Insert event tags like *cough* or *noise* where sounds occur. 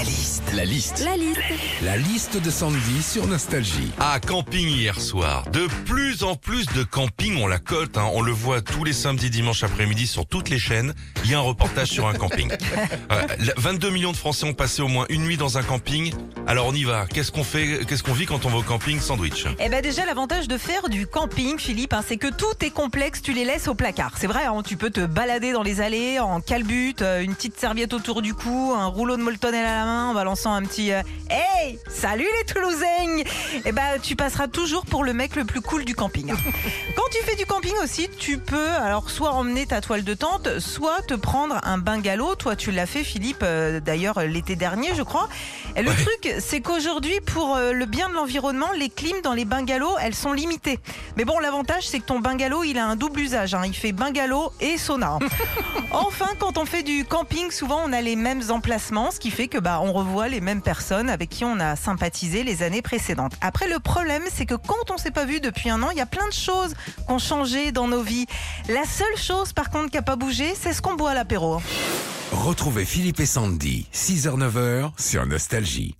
La liste. La liste. La liste. La liste de Sandy sur Nostalgie. Ah, camping hier soir. De plus en plus de camping, on la cote, hein. on le voit tous les samedis, dimanches après-midi sur toutes les chaînes. Il y a un reportage sur un camping. *laughs* Euh, 22 millions de Français ont passé au moins une nuit dans un camping. Alors on y va. Qu'est-ce qu'on fait Qu'est-ce qu'on vit quand on va au camping Sandwich? Eh ben déjà l'avantage de faire du camping, Philippe, hein, c'est que tout est complexe, tu les laisses au placard. C'est vrai, hein, tu peux te balader dans les allées en calbute, euh, une petite serviette autour du cou, un rouleau de moltonel à la main, en balançant un petit euh, Hey, salut les Toulousains Eh ben tu passeras toujours pour le mec le plus cool du camping. *laughs* Quand tu fais du camping aussi, tu peux alors soit emmener ta toile de tente, soit te prendre un bungalow. Toi, tu l'as fait, Philippe, euh, d'ailleurs l'été dernier, je crois. Et le Ouais. truc, c'est qu'aujourd'hui, pour euh, le bien de l'environnement, les clims dans les bungalows, elles sont limitées. Mais bon, l'avantage, c'est que ton bungalow, il a un double usage. hein. Il fait bungalow et sauna. *laughs* enfin, quand on fait du camping, souvent, on a les mêmes emplacements, ce qui fait que bah, on revoit les mêmes personnes avec qui on a sympathisé les années précédentes. Après, le problème, c'est que quand on s'est pas vu depuis un an, il y a plein de choses qui ont changé dans nos vies. La seule chose, par contre, qui a pas bougé, c'est ce qu'on boit à l'apéro. Retrouvez Philippe et Sandy, 6h-9h sur Nostalgie.